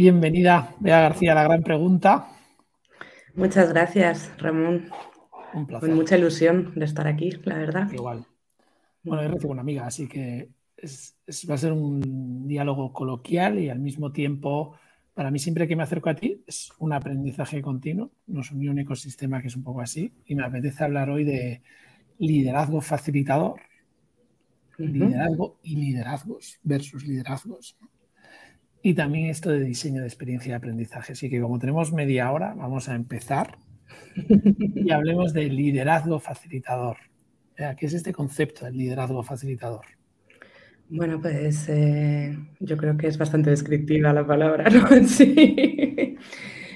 Bienvenida, Bea García, la gran pregunta. Muchas gracias, Ramón. Un placer. Con mucha ilusión de estar aquí, la verdad. Igual. Bueno, yo recibo una amiga, así que va a ser un diálogo coloquial y al mismo tiempo, para mí siempre que me acerco a ti es un aprendizaje continuo. Nos unió un ecosistema que es un poco así y me apetece hablar hoy de liderazgo facilitador, liderazgo y liderazgos versus liderazgos. Y también esto de diseño de experiencia de aprendizaje. Así que como tenemos media hora, vamos a empezar y hablemos de liderazgo facilitador. ¿Qué es este concepto del liderazgo facilitador? Bueno, pues eh, yo creo que es bastante descriptiva la palabra, ¿no? Sí.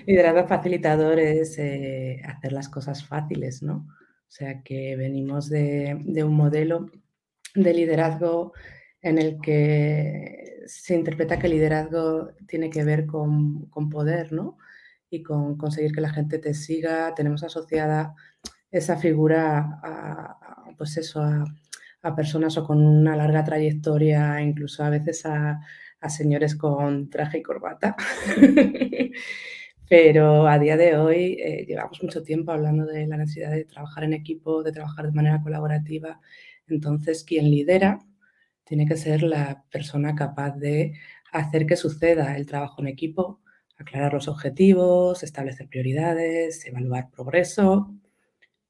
Liderazgo facilitador es eh, hacer las cosas fáciles, ¿no? O sea, que venimos de un modelo de liderazgo en el que se interpreta que liderazgo tiene que ver con, poder, ¿no? Y con conseguir que la gente te siga. Tenemos asociada esa figura a, pues eso, a, personas o con una larga trayectoria, incluso a veces a, señores con traje y corbata. Pero a día de hoy eh, llevamos mucho tiempo hablando de la necesidad de trabajar en equipo, de trabajar de manera colaborativa. Entonces, quien lidera tiene que ser la persona capaz de hacer que suceda el trabajo en equipo, aclarar los objetivos, establecer prioridades, evaluar progreso,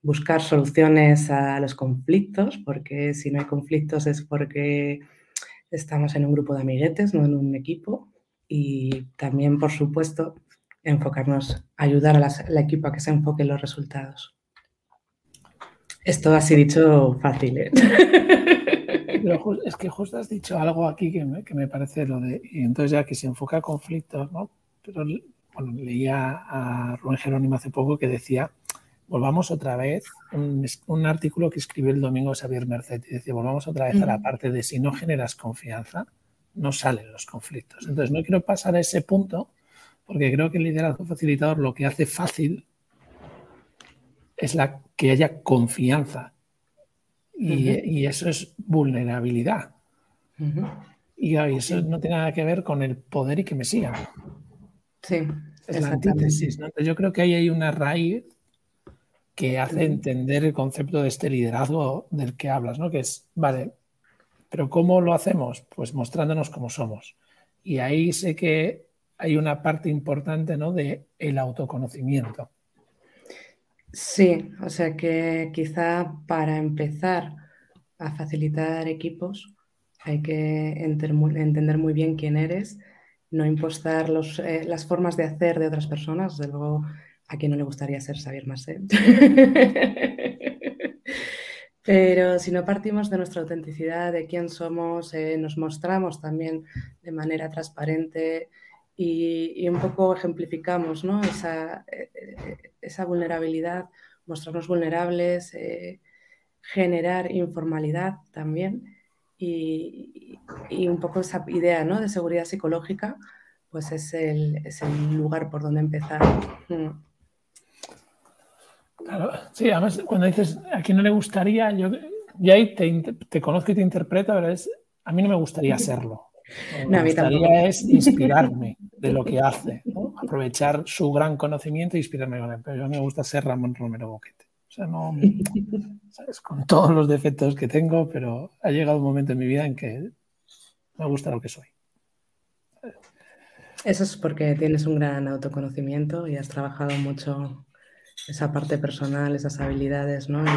buscar soluciones a los conflictos, porque si no hay conflictos es porque estamos en un grupo de amiguetes, no en un equipo. Y también, por supuesto, enfocarnos, ayudar al equipo a que se enfoque en los resultados. Esto así dicho fácil. ¿eh? es que justo has dicho algo aquí que me, parece lo de. Y entonces, ya que se enfoca a conflictos, ¿no? Pero bueno, leía a Rubén Jerónimo hace poco que decía: volvamos otra vez, un, artículo que escribió el domingo Xavier Merced, y decía: volvamos otra vez a la parte de si no generas confianza, no salen los conflictos. Entonces, no quiero pasar a ese punto, porque creo que el liderazgo facilitador lo que hace fácil es la que haya confianza y, eso es vulnerabilidad. Y eso no tiene nada que ver con el poder y que me sigan. Sí. Es la antítesis. Yo creo que ahí hay una raíz que hace entender el concepto de este liderazgo del que hablas, ¿no? Que es, vale, pero ¿cómo lo hacemos? Pues mostrándonos cómo somos. Y ahí sé que hay una parte importante, ¿no? De el autoconocimiento. Sí, o sea que quizá para empezar a facilitar equipos hay que entender muy bien quién eres, no impostar eh, las formas de hacer de otras personas. Desde luego, a quien no le gustaría ser Xavier Masset. Pero si no partimos de nuestra autenticidad, de quién somos, eh, nos mostramos también de manera transparente, y, un poco ejemplificamos ¿no? esa, eh, eh, esa, vulnerabilidad, mostrarnos vulnerables, eh, generar informalidad también y, y, un poco esa idea ¿no? de seguridad psicológica, pues es el, es el lugar por donde empezar. Mm. Claro, sí, además cuando dices a quién no le gustaría, yo ya ahí te, te conozco y te interpreto, pero es, a mí no me gustaría serlo. No, me gustaría es inspirarme de lo que hace, aprovechar su gran conocimiento e inspirarme con él. Pero a me gusta ser Ramón Romero Boquete. O sea, no, ¿sabes? con todos los defectos que tengo, pero ha llegado un momento en mi vida en que me gusta lo que soy. Eso es porque tienes un gran autoconocimiento y has trabajado mucho esa parte personal, esas habilidades, ¿no? Y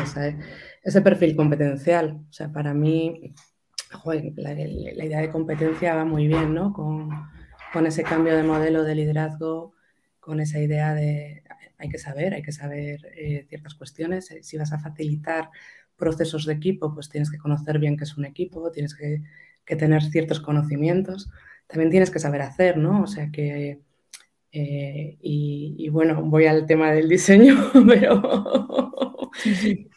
ese perfil competencial. O sea, para mí la, idea de competencia va muy bien, ¿no? Con, ese cambio de modelo de liderazgo, con esa idea de hay que saber, hay que saber eh, ciertas cuestiones. Eh, si vas a facilitar procesos de equipo, pues tienes que conocer bien qué es un equipo, tienes que, tener ciertos conocimientos. También tienes que saber hacer, ¿no? O sea que, eh, y, bueno, voy al tema del diseño, pero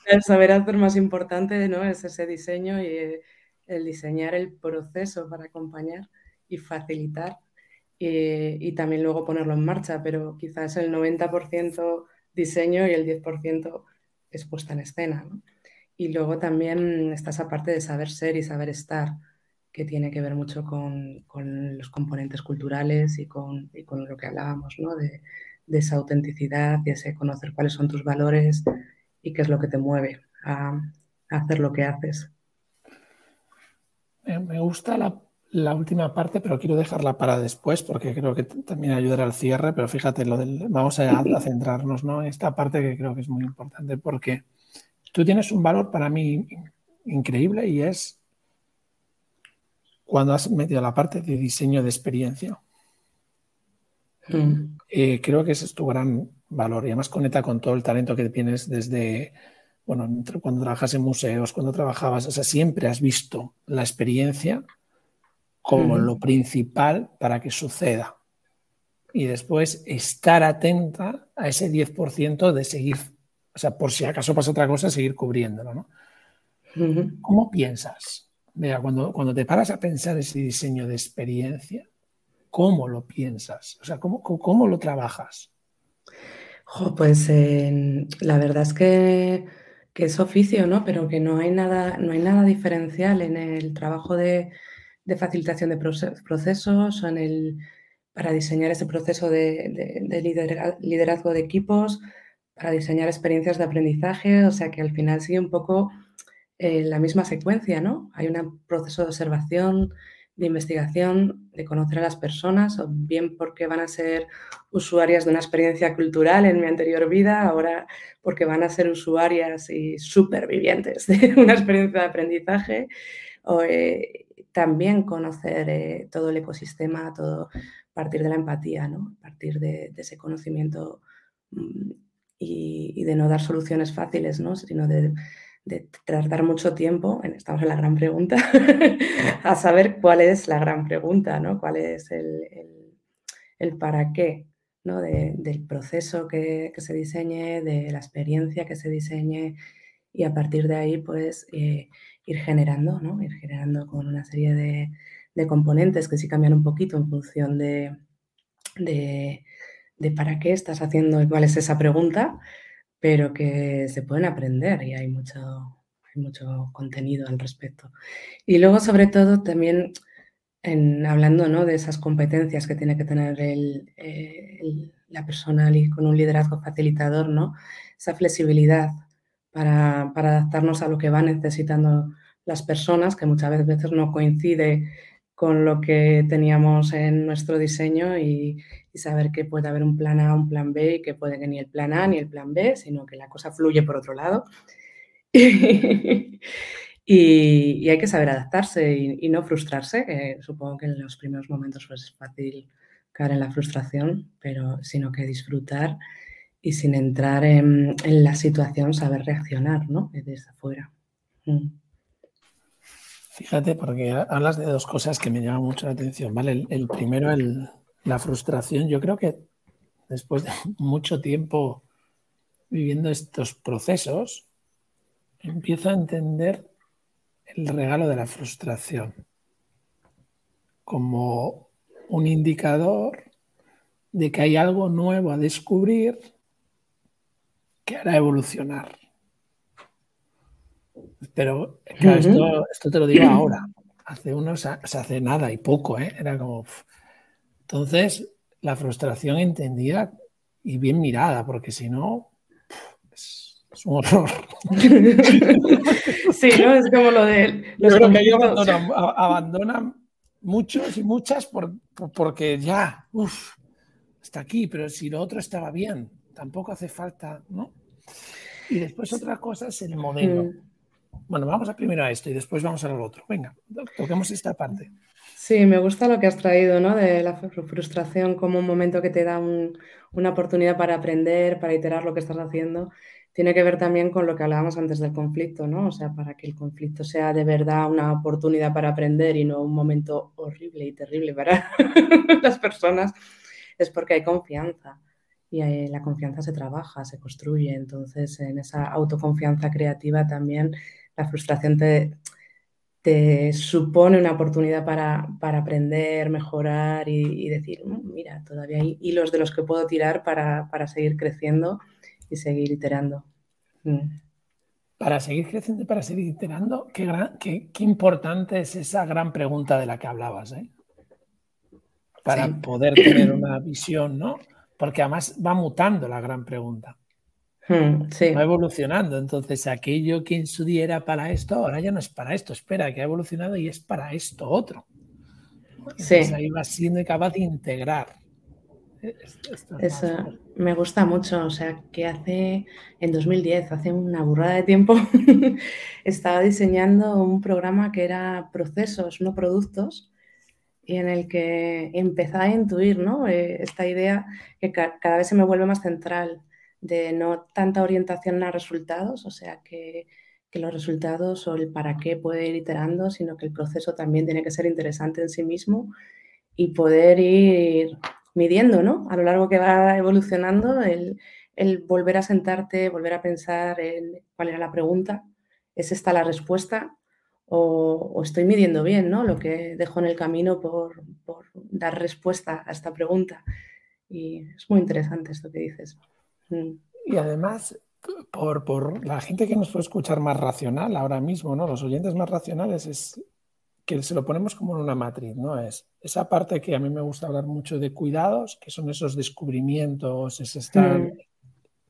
el saber hacer más importante, ¿no? Es ese diseño y el diseñar el proceso para acompañar y facilitar eh, y también luego ponerlo en marcha, pero quizás el 90% diseño y el 10% es puesta en escena. Y luego también está esa parte de saber ser y saber estar. que tiene que ver mucho con, los componentes culturales y con, con, lo que hablábamos, ¿no? De, esa autenticidad y ese conocer cuáles son tus valores y qué es lo que te mueve a, hacer lo que haces. Me gusta la, última parte, pero quiero dejarla para después porque creo que también ayudará al cierre, pero fíjate, lo del, vamos a, centrarnos ¿no? en esta parte que creo que es muy importante porque tú tienes un valor para mí increíble y es cuando has metido la parte de diseño de experiencia. Mm. Eh, creo que ese es tu gran valor y además conecta con todo el talento que tienes desde, bueno, cuando trabajas en museos, cuando trabajabas, o sea, siempre has visto la experiencia como lo principal para que suceda. Y después estar atenta a ese 10% de seguir, o sea, por si acaso pasa otra cosa, seguir cubriéndolo, ¿no? ¿Cómo piensas? Mira, cuando, cuando te paras a pensar ese diseño de experiencia, ¿cómo lo piensas? O sea, ¿cómo, cómo lo trabajas? pues la verdad es que, es oficio, ¿no? Pero que no hay nada, no hay nada diferencial en el trabajo de, facilitación de procesos para diseñar ese proceso de, liderazgo de equipos, para diseñar experiencias de aprendizaje, o sea que al final sigue un poco la misma secuencia, ¿no? Hay un proceso de observación, de investigación, de conocer a las personas, o bien porque van a ser usuarias de una experiencia cultural en mi anterior vida, ahora porque van a ser usuarias y supervivientes de una experiencia de aprendizaje, o eh, también conocer eh, todo el ecosistema, todo partir de la empatía, ¿no? partir de, ese conocimiento mm, y, de no dar soluciones fáciles, ¿no? sino de tardar mucho tiempo, estamos en la gran pregunta, a saber cuál es la gran pregunta, ¿no? Cuál es el, para qué, ¿no? del proceso que, se diseñe, de la experiencia que se diseñe y a partir de ahí, pues, eh, ir generando, ¿no? Ir generando con una serie de, componentes que sí cambian un poquito en función de, de, para qué estás haciendo y cuál es esa pregunta, pero que se pueden aprender y hay mucho, mucho contenido al respecto. Y luego, sobre todo, también en, hablando ¿no? de esas competencias que tiene que tener el, eh, la persona con un liderazgo facilitador, ¿no? esa flexibilidad para, adaptarnos a lo que van necesitando las personas, que muchas veces no coincide con lo que teníamos en nuestro diseño y, saber que puede haber un plan A, un plan B y que puede que ni el plan A ni el plan B, sino que la cosa fluye por otro lado. y, hay que saber adaptarse y, no frustrarse, que supongo que en los primeros momentos pues, es fácil caer en la frustración, pero sino que disfrutar y sin entrar en, la situación saber reaccionar, ¿no? Desde afuera. Mm. Fíjate, porque hablas de dos cosas que me llaman mucho la atención, ¿vale? El, primero, la frustración. Yo creo que después de mucho tiempo viviendo estos procesos, empiezo a entender el regalo de la frustración como un indicador de que hay algo nuevo a descubrir que hará evolucionar. Pero esto, te lo digo ahora. Hace unos, se hace nada y poco, ¿eh? Era como. Entonces, la frustración entendida y bien mirada, porque si no, es, un horror. sí, ¿no? Es como lo de. Los Yo creo que abandonan, muchos y muchas porque ya, uff, está aquí, pero si lo otro estaba bien, tampoco hace falta, ¿no? Y después otra cosa es el modelo. Mm. Bueno, vamos a primero a esto y después vamos a lo otro. Venga, toquemos esta parte. Sí, me gusta lo que has traído, ¿no? De la frustración como un momento que te da una oportunidad para aprender, para iterar lo que estás haciendo. Tiene que ver también con lo que hablábamos antes del conflicto, ¿no? O sea, para que el conflicto sea de verdad una oportunidad para aprender y no un momento horrible y terrible para las personas, es porque hay confianza y la confianza se trabaja, se construye. Entonces, en esa autoconfianza creativa también la frustración te, te supone una oportunidad para, aprender, mejorar y, decir, mm, mira, todavía hay hilos de los que puedo tirar para, seguir creciendo y seguir iterando. Mm. para seguir creciendo y para seguir iterando, qué, gran, qué, qué, importante es esa gran pregunta de la que hablabas, ¿eh? Para poder tener una visión, ¿no? Porque además va mutando la gran pregunta. Hmm, va evolucionando. Entonces, aquello que en su día era para esto, ahora ya no es para esto. Espera, que ha evolucionado y es para esto otro. Entonces, ahí va siendo capaz de integrar eso me gusta mucho, o sea, que hace, en 2010, hace una burrada de tiempo, estaba diseñando un programa que era procesos, no productos, y en el que empezaba a intuir, ¿no? Eh, esta idea que cada vez se me vuelve más central, de no tanta orientación a resultados, o sea, que, que los resultados o el para qué puede ir iterando, sino que el proceso también tiene que ser interesante en sí mismo y poder ir midiendo, ¿no? A lo largo que va evolucionando, el, volver a sentarte, volver a pensar en cuál era la pregunta, ¿es esta la respuesta? O, estoy midiendo bien, ¿no? Lo que dejo en el camino por, dar respuesta a esta pregunta. Y es muy interesante esto que dices. Mm. Y además, por, por, la gente que nos puede escuchar más racional ahora mismo, ¿no? Los oyentes más racionales es que se lo ponemos como en una matriz, ¿no? Es esa parte que a mí me gusta hablar mucho de cuidados, que son esos descubrimientos, es estar, mm.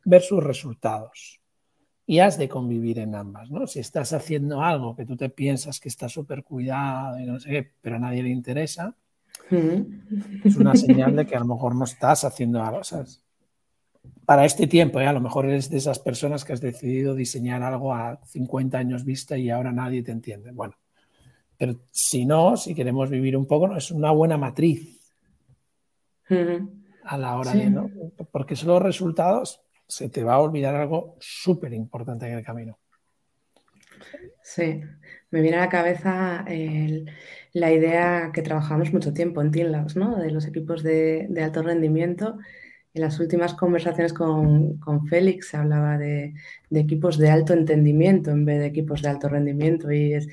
ver sus resultados. Y has de convivir en ambas, ¿no? Si estás haciendo algo que tú te piensas que está súper cuidado y no sé qué, pero a nadie le interesa, mm. es una señal de que a lo mejor no estás haciendo algo, ¿sabes? Para este tiempo, ¿eh? a lo mejor eres de esas personas que has decidido diseñar algo a 50 años vista y ahora nadie te entiende. Bueno, pero si no, si queremos vivir un poco, es una buena matriz a la hora de, ¿no? Porque son los resultados, se te va a olvidar algo súper importante en el camino. Sí, me viene a la cabeza la idea que trabajamos mucho tiempo en Team ¿no? De los equipos de, alto rendimiento. En las últimas conversaciones con, con Félix se hablaba de, de, equipos de alto entendimiento en vez de equipos de alto rendimiento y es,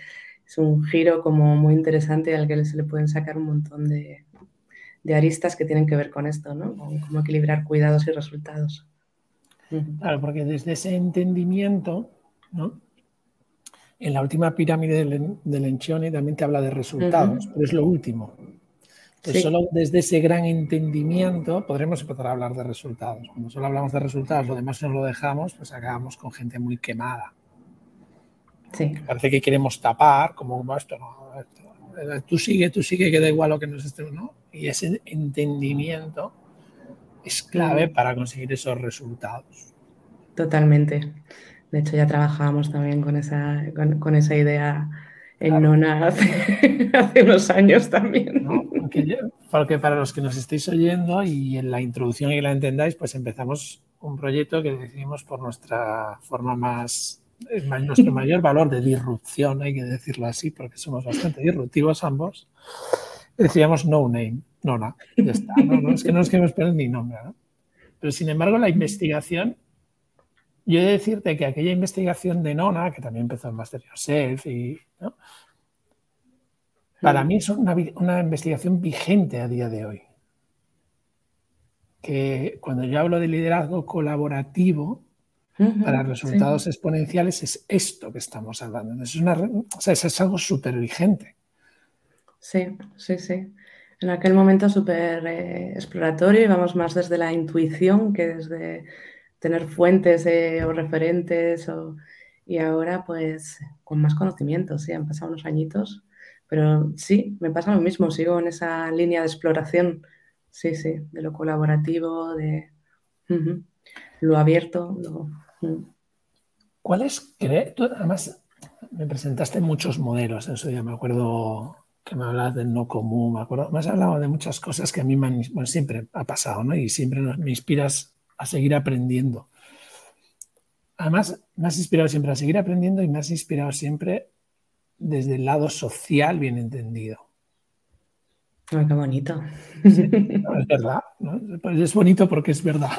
es un giro como muy interesante al que se le pueden sacar un montón de, aristas que tienen que ver con esto, ¿no? Con cómo equilibrar cuidados y resultados. Claro, porque desde ese entendimiento, ¿no? En la última pirámide del, del también te habla de resultados, pero es lo último. Entonces, solo desde ese gran entendimiento podremos empezar a hablar de resultados. Cuando solo hablamos de resultados, lo demás nos lo dejamos, pues acabamos con gente muy quemada. Parece que queremos tapar, como esto no, tú sigue, tú sigue, que da igual lo que nos esté, ¿no? Y ese entendimiento es clave para conseguir esos resultados. Totalmente. De hecho, ya trabajábamos también con esa, con, esa idea en Nona hace, unos años también. Porque, para los que nos estéis oyendo y en la introducción y la entendáis, pues empezamos un proyecto que decidimos por nuestra forma más es nuestro mayor valor de disrupción, hay que decirlo así, porque somos bastante disruptivos ambos, decíamos no name, no, ya está. No, es que no nos queremos poner ni nombre. Pero sin embargo, la investigación, yo he de decirte que aquella investigación de Nona, que también empezó en Master Yourself, y, para mí es una, una investigación vigente a día de hoy. Que cuando yo hablo de liderazgo colaborativo, para resultados exponenciales es esto que estamos hablando. Es, una, o sea, es algo súper vigente. Sí, sí, sí. En aquel momento súper eh, exploratorio y vamos más desde la intuición que desde tener fuentes o referentes y ahora pues con más conocimiento, sí, han pasado unos añitos, pero sí, me pasa lo mismo, sigo en esa línea de exploración, sí, sí, de lo colaborativo, de lo abierto, lo, ¿Cuál es? además, me presentaste muchos modelos, eso ya me acuerdo que me hablabas del no común, me acuerdo, me has hablado de muchas cosas que a mí siempre ha pasado, ¿no? Y siempre me inspiras a seguir aprendiendo. Además, me has inspirado siempre a seguir aprendiendo y me has inspirado siempre desde el lado social bien entendido. qué bonito. es verdad, pues es bonito porque es verdad.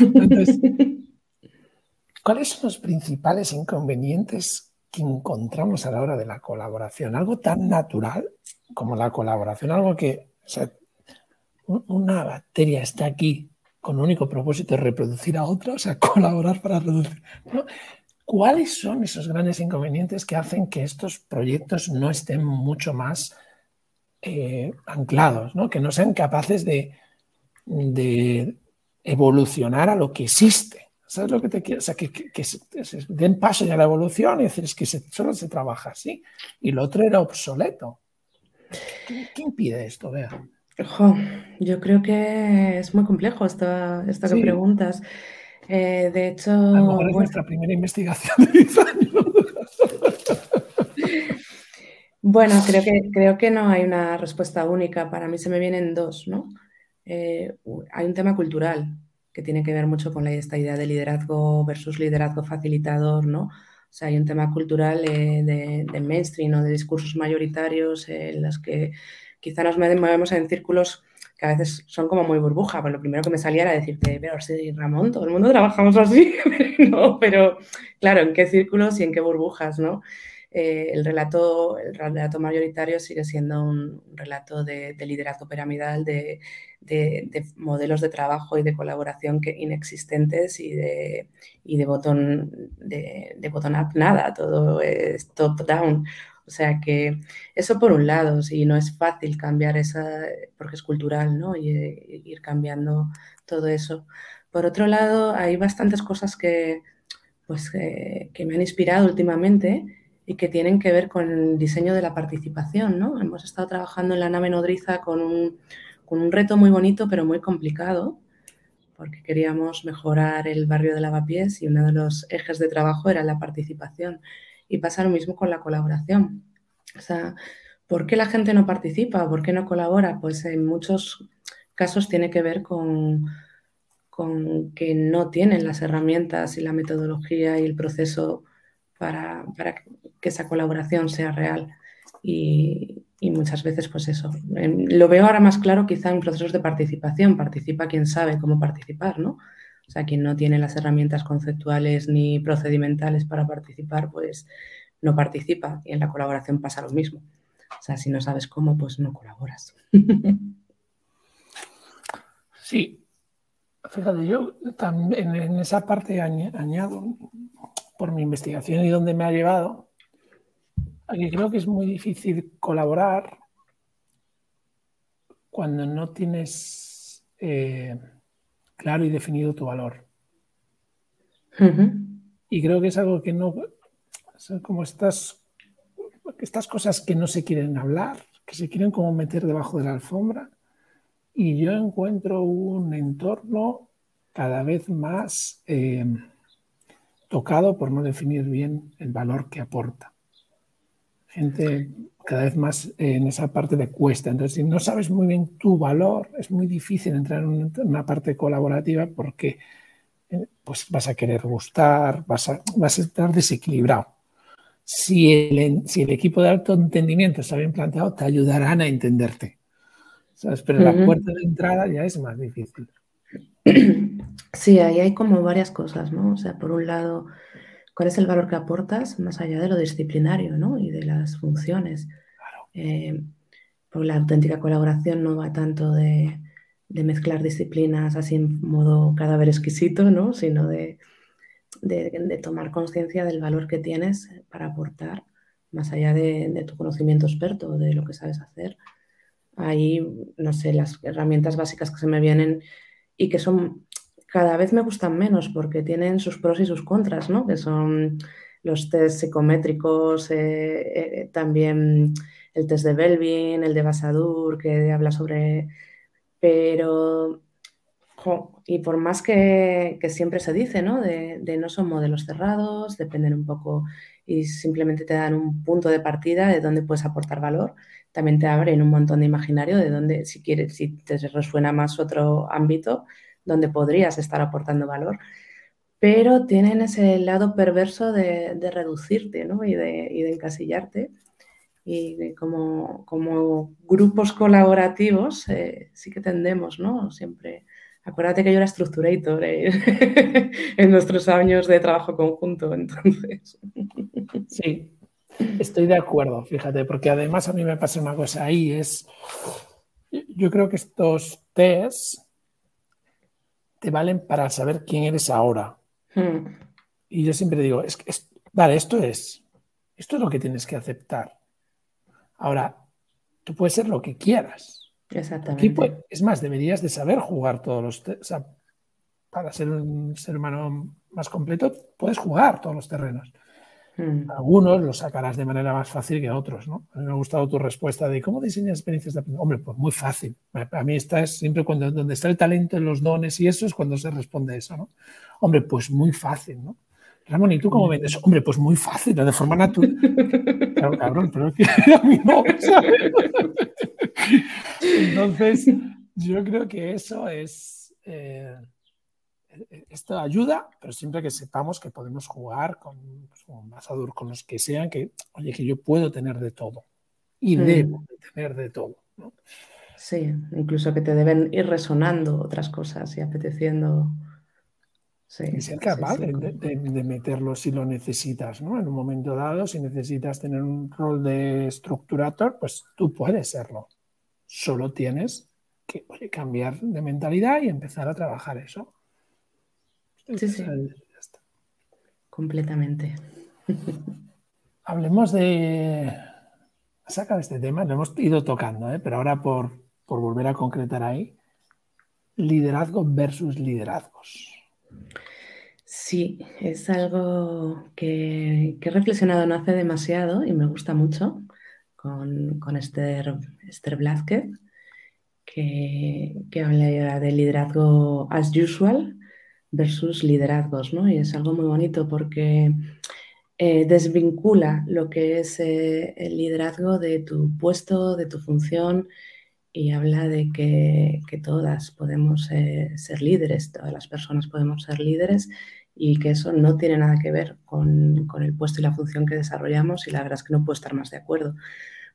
Entonces, ¿Cuáles son los principales inconvenientes que encontramos a la hora de la colaboración? Algo tan natural como la colaboración, algo que, o sea, una bacteria está aquí con único propósito de reproducir a otra, o sea, colaborar para reducir. ¿cuáles son esos grandes inconvenientes que hacen que estos proyectos no estén mucho más eh, anclados, ¿no? que no sean capaces de, evolucionar a lo que existe? ¿Sabes lo que te quiero? O sea, que, se, den paso ya a la evolución y decir, es que solo se trabaja así. Y lo otro era obsoleto. ¿Qué, impide esto, Vea? Yo creo que es muy complejo esta, esta que preguntas. Eh, de hecho. A lo mejor es nuestra primera investigación de 10 años. bueno, creo que, creo que no hay una respuesta única. Para mí se me vienen dos, ¿no? Eh, hay un tema cultural que tiene que ver mucho con esta idea de liderazgo versus liderazgo facilitador, ¿no? O sea, hay un tema cultural eh, de, de, mainstream o de discursos mayoritarios en los que quizá nos movemos en círculos que a veces son como muy burbuja. Pues lo primero que me salía era decirte, pero sí, Ramón, todo el mundo trabajamos así. no, pero claro, ¿en qué círculos y en qué burbujas, no? Eh, el, relato, el relato mayoritario sigue siendo un relato de, liderazgo piramidal, de, modelos de trabajo y de colaboración que, inexistentes y de, y de botón de, de bottom up nada, todo es top down. O sea que eso por un lado, sí, no es fácil cambiar esa, porque es cultural, ¿no? Y, ir cambiando todo eso. Por otro lado, hay bastantes cosas que, pues, que me han inspirado últimamente y que tienen que ver con el diseño de la participación, ¿no? Hemos estado trabajando en la nave nodriza con un, con un reto muy bonito, pero muy complicado, porque queríamos mejorar el barrio de Lavapiés y uno de los ejes de trabajo era la participación. Y pasa lo mismo con la colaboración. O sea, ¿por qué la gente no participa? ¿Por qué no colabora? Pues en muchos casos tiene que ver con, con que no tienen las herramientas y la metodología y el proceso para, que esa colaboración sea real. Y, y, muchas veces, pues eso, lo veo ahora más claro quizá en procesos de participación. Participa quien sabe cómo participar, ¿no? O sea, quien no tiene las herramientas conceptuales ni procedimentales para participar, pues no participa. Y en la colaboración pasa lo mismo. O sea, si no sabes cómo, pues no colaboras. Sí. Fíjate, yo también en esa parte añado, por mi investigación y donde me ha llevado, que creo que es muy difícil colaborar cuando no tienes eh, claro y definido tu valor. Y creo que es algo que no, como estas, estas cosas que no se quieren hablar, que se quieren como meter debajo de la alfombra. Y yo encuentro un entorno cada vez más eh, tocado por no definir bien el valor que aporta. Gente cada vez más en esa parte de cuesta. Entonces, si no sabes muy bien tu valor, es muy difícil entrar en una parte colaborativa porque eh, pues vas a querer gustar, vas a, vas a estar desequilibrado. Si el, si el equipo de alto entendimiento está bien planteado, te ayudarán a entenderte. ¿sabes? Pero la puerta de entrada ya es más difícil. Sí, ahí hay como varias cosas, ¿no? O sea, por un lado, ¿cuál es el valor que aportas más allá de lo disciplinario, ¿no? Y de las funciones. Eh, porque la auténtica colaboración no va tanto de, mezclar disciplinas así en modo cadáver exquisito, ¿no? sino de, tomar conciencia del valor que tienes para aportar, más allá de, tu conocimiento experto, de lo que sabes hacer. Ahí, no sé, las herramientas básicas que se me vienen y que son cada vez me gustan menos porque tienen sus pros y sus contras, ¿no? Que son los test psicométricos, eh, eh, también el test de Belvin, el de Basadur, que habla sobre... Pero, y por más que, siempre se dice, ¿no? De, no son modelos cerrados, dependen un poco y simplemente te dan un punto de partida de dónde puedes aportar valor. También te abren un montón de imaginario de dónde, si quieres, si te resuena más otro ámbito, donde podrías estar aportando valor pero tienen ese lado perverso de, reducirte ¿no? y, de, encasillarte y como, grupos colaborativos eh, sí que tendemos, ¿no? Siempre. Acuérdate que yo era structurator eh, en nuestros años de trabajo conjunto, entonces. Sí, estoy de acuerdo, fíjate, porque además a mí me pasa una cosa ahí, es, yo creo que estos tests te valen para saber quién eres ahora. Hmm. Y yo siempre digo, es, es, vale, esto es, esto es lo que tienes que aceptar. Ahora, tú puedes ser lo que quieras. Exactamente. es más, deberías de saber jugar todos los... O sea, para ser un ser humano más completo, puedes jugar todos los terrenos. Hmm. Algunos los sacarás de manera más fácil que otros, ¿no? A mí me ha gustado tu respuesta de cómo diseñas experiencias de aprendizaje. Hombre, pues muy fácil. A mí está es siempre cuando donde está el talento, en los dones y eso es cuando se responde eso, ¿no? Hombre, pues muy fácil, ¿no? Ramón, ¿y tú cómo vendes? Hombre, pues muy fácil, de forma natural. Claro, cabrón, pero es que a mí no, ¿sabes? Entonces, yo creo que eso es. Eh, esto ayuda, pero siempre que sepamos que podemos jugar con, pues, con los que sean, que, oye, que yo puedo tener de todo y mm. debo tener de todo. Sí, incluso que te deben ir resonando otras cosas y apeteciendo. Sí, y ser capaz de, meterlo si lo necesitas, ¿no? En un momento dado, si necesitas tener un rol de estructurator, pues tú puedes serlo. Solo tienes que cambiar de mentalidad y empezar a trabajar eso. Sí, sí. Completamente. Hablemos de. Saca este tema, lo hemos ido tocando, ¿eh? pero ahora por, por volver a concretar ahí. Liderazgo versus liderazgos. Sí, es algo que, he reflexionado no hace demasiado y me gusta mucho con, Esther, Esther Blázquez, que, que habla de liderazgo as usual versus liderazgos, ¿no? Y es algo muy bonito porque eh, desvincula lo que es eh, el liderazgo de tu puesto, de tu función y habla de que, todas podemos eh, ser líderes, todas las personas podemos ser líderes y que eso no tiene nada que ver con, el puesto y la función que desarrollamos y la verdad es que no puedo estar más de acuerdo.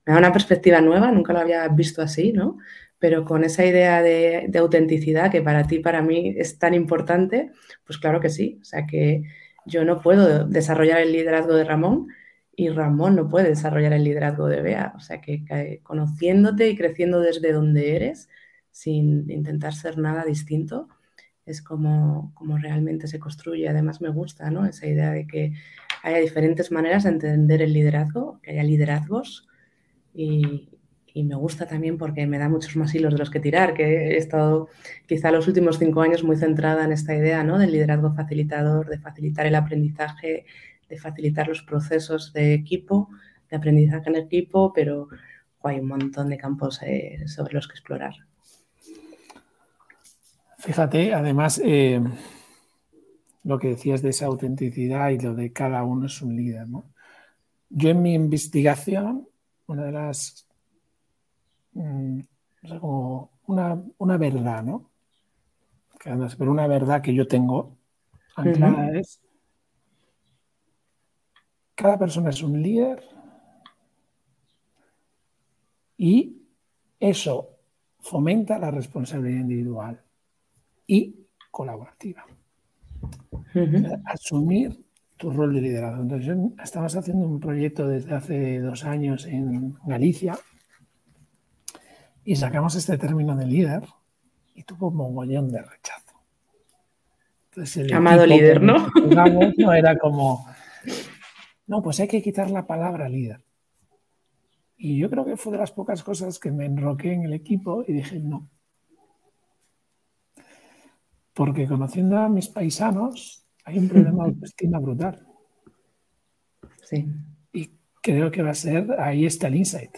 Me da una perspectiva nueva, nunca lo había visto así, ¿no? Pero con esa idea de, autenticidad que para ti, para mí es tan importante, pues claro que sí. O sea que yo no puedo desarrollar el liderazgo de Ramón y Ramón no puede desarrollar el liderazgo de Bea. O sea que conociéndote y creciendo desde donde eres, sin intentar ser nada distinto, es como, como realmente se construye. Además me gusta ¿no? esa idea de que haya diferentes maneras de entender el liderazgo, que haya liderazgos y, me gusta también porque me da muchos más hilos de los que tirar, que he estado quizá los últimos cinco años muy centrada en esta idea ¿no? del liderazgo facilitador, de facilitar el aprendizaje, de facilitar los procesos de equipo, de aprendizaje en equipo, pero hay un montón de campos eh, sobre los que explorar. Fíjate, además, eh, lo que decías de esa autenticidad y lo de cada uno es un líder. ¿no? Yo en mi investigación, una de las, mm, como una, verdad, ¿no? Pero una verdad que yo tengo anclada es, cada persona es un líder y eso fomenta la responsabilidad individual y colaborativa. Asumir tu rol de liderazgo. Entonces, estamos haciendo un proyecto desde hace dos años en Galicia y sacamos este término de líder y tuvo un mogollón de rechazo. Entonces, Amado líder, ¿no? no era como, no, pues hay que quitar la palabra líder. Y yo creo que fue de las pocas cosas que me enroqué en el equipo y dije, no, porque conociendo a mis paisanos, hay un problema de autoestima brutal. Sí. Y creo que va a ser, ahí está el insight.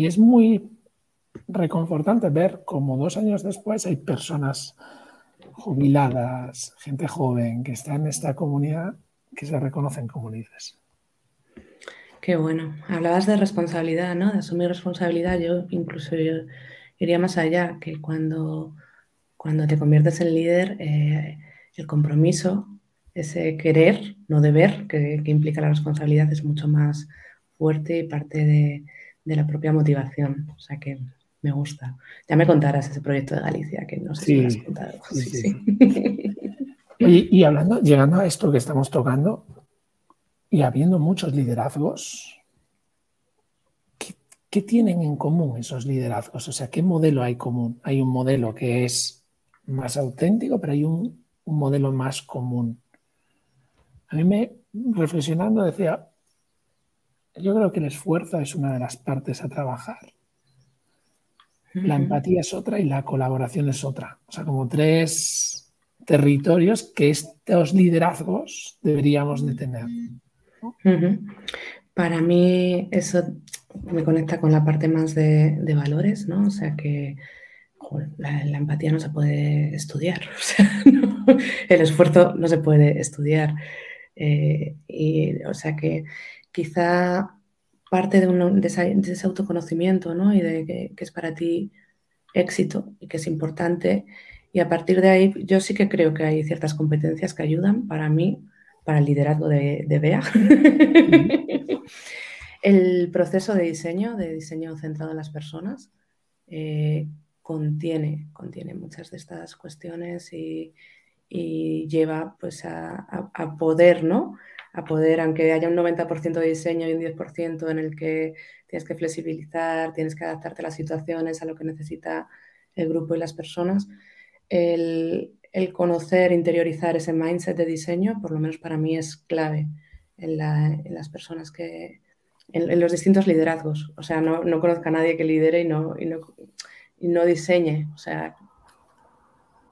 Y es muy reconfortante ver cómo dos años después hay personas jubiladas, gente joven que está en esta comunidad que se reconocen como líderes. Qué bueno. Hablabas de responsabilidad, ¿no? De asumir responsabilidad. Yo incluso iría más allá, que cuando cuando te conviertes en líder, eh, el compromiso, ese querer, no deber, que, implica la responsabilidad, es mucho más fuerte y parte de, la propia motivación. O sea que me gusta. Ya me contarás ese proyecto de Galicia, que no sé si lo has contado. y hablando, llegando a esto que estamos tocando, y habiendo muchos liderazgos, ¿qué, ¿qué, tienen en común esos liderazgos? O sea, ¿qué modelo hay común? Hay un modelo que es más auténtico, pero hay un, un modelo más común. A mí me, reflexionando, decía, yo creo que el esfuerzo es una de las partes a trabajar. La empatía es otra y la colaboración es otra. O sea, como tres territorios que estos liderazgos deberíamos de tener. Para mí eso me conecta con la parte más de, valores, ¿no? O sea que la, empatía no se puede estudiar, o sea, el esfuerzo no se puede estudiar. Eh, y, o sea que quizá parte de, ese autoconocimiento ¿no? y de que, es para ti éxito y que es importante. Y a partir de ahí yo sí que creo que hay ciertas competencias que ayudan para mí, para el liderazgo de, de BEA. el proceso de diseño, de diseño centrado en las personas, eh, contiene, contiene muchas de estas cuestiones y, lleva pues a, a, poder, ¿no? A poder, aunque haya un 90% de diseño y un 10% en el que tienes que flexibilizar, tienes que adaptarte a las situaciones, a lo que necesita el grupo y las personas, el, conocer, interiorizar ese mindset de diseño, por lo menos para mí es clave en, las personas que, en, los distintos liderazgos. O sea, no, no conozco a nadie que lidere y no, y no, y no diseñe. O sea.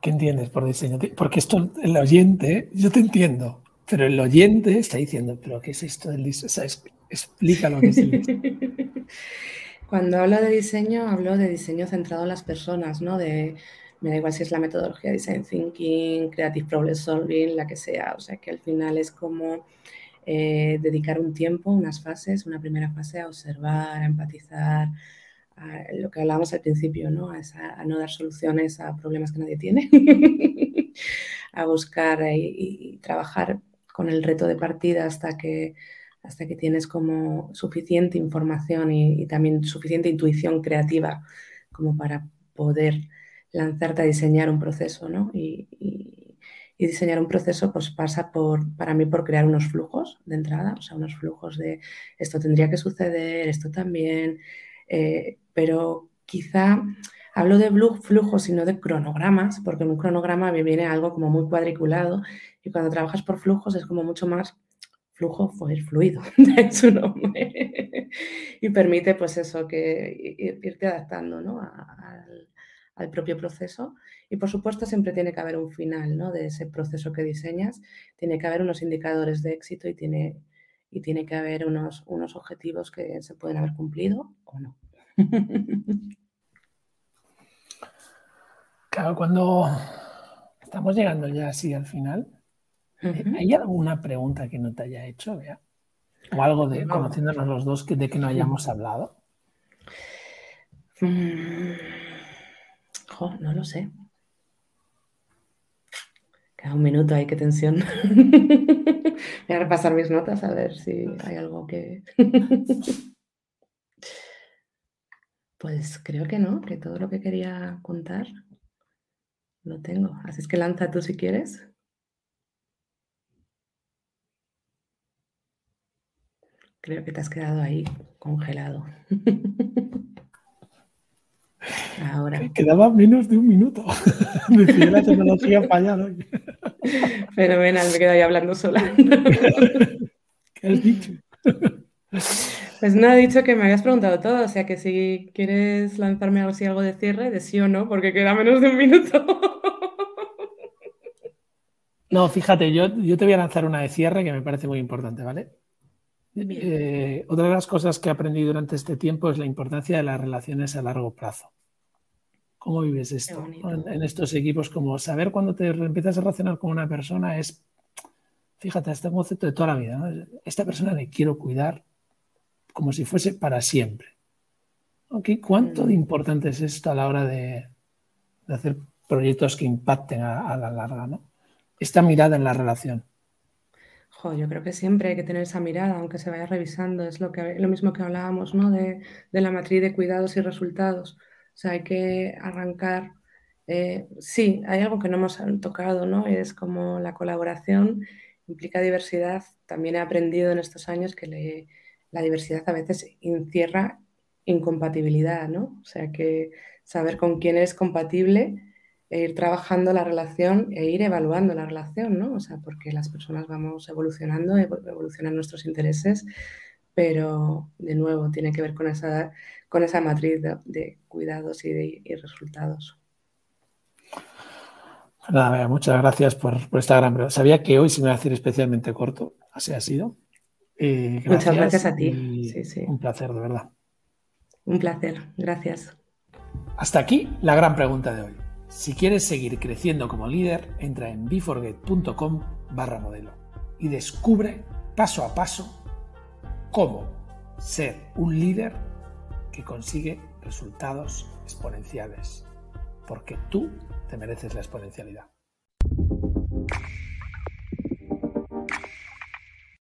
¿Qué entiendes por diseño? Porque esto, el oyente, yo te entiendo, pero el oyente está diciendo, ¿pero qué es esto del diseño? O sea, explica lo que es el diseño. Cuando hablo de diseño, hablo de diseño centrado en las personas, ¿no? De, me da igual si es la metodología Design Thinking, Creative Problem Solving, la que sea. O sea, que al final es como eh, dedicar un tiempo, unas fases, una primera fase a observar, a empatizar, lo que hablábamos al principio, ¿no? A, no dar soluciones a problemas que nadie tiene, a buscar y, trabajar con el reto de partida hasta que, hasta que tienes como suficiente información y, también suficiente intuición creativa como para poder lanzarte a diseñar un proceso, ¿no? Y, diseñar un proceso pues pasa por, para mí, por crear unos flujos de entrada, o sea, unos flujos de esto tendría que suceder, esto también, eh, pero quizá hablo de flujos y no de cronogramas, porque en un cronograma me viene algo como muy cuadriculado y cuando trabajas por flujos es como mucho más flujo pues, fluido, de su nombre, y permite pues eso, que irte adaptando ¿no? al, al, propio proceso. Y por supuesto siempre tiene que haber un final ¿no? de ese proceso que diseñas, tiene que haber unos indicadores de éxito y tiene, y tiene que haber unos, unos objetivos que se pueden haber cumplido o no. Claro, cuando estamos llegando ya así al final, eh, ¿hay alguna pregunta que no te haya hecho, O algo de, conociéndonos los dos, que, de que no hayamos hablado? Mm, no lo sé. Queda un minuto ahí, qué tensión. Voy a repasar mis notas a ver si hay algo que. pues creo que no, que todo lo que quería contar lo tengo. Así es que lanza tú si quieres. Creo que te has quedado ahí congelado. Ahora. Quedaba menos de un minuto. Decía la tecnología fallada. Fenomenal, me quedo ahí hablando sola. ¿Qué has dicho? Pues no, he dicho que me habías preguntado todo, o sea que si quieres lanzarme algo, algo de cierre, de sí o no, porque queda menos de un minuto. No, fíjate, yo, yo te voy a lanzar una de cierre que me parece muy importante, ¿vale? Eh, otra de las cosas que he aprendido durante este tiempo es la importancia de las relaciones a largo plazo. ¿Cómo vives esto en, estos equipos? Como saber cuando te empiezas a relacionar con una persona es, fíjate, este concepto de toda la vida. Esta persona le quiero cuidar como si fuese para siempre. ¿Cuánto de mm. importante es esto a la hora de, hacer proyectos que impacten a, la larga? ¿no? Esta mirada en la relación. yo creo que siempre hay que tener esa mirada, aunque se vaya revisando. Es lo, que, lo mismo que hablábamos ¿no? de, de la matriz de cuidados y resultados o sea, hay que arrancar. Eh, sí, hay algo que no hemos tocado, ¿no? Es como la colaboración implica diversidad. También he aprendido en estos años que la diversidad a veces encierra incompatibilidad, ¿no? O sea, que saber con quién es compatible e ir trabajando la relación e ir evaluando la relación, ¿no? O sea, porque las personas vamos evolucionando, evolucionan nuestros intereses, pero de nuevo tiene que ver con esa, con esa matriz de, cuidados y, de, resultados. Nada, muchas gracias por, esta gran pregunta. Sabía que hoy se me iba a hacer especialmente corto, así ha sido. Eh, muchas gracias a ti. Un placer, de verdad. Un placer, gracias. Hasta aquí la gran pregunta de hoy. Si quieres seguir creciendo como líder, entra en beforget.com barra modelo y descubre paso a paso cómo ser un líder que consigue resultados exponenciales, porque tú te mereces la exponencialidad.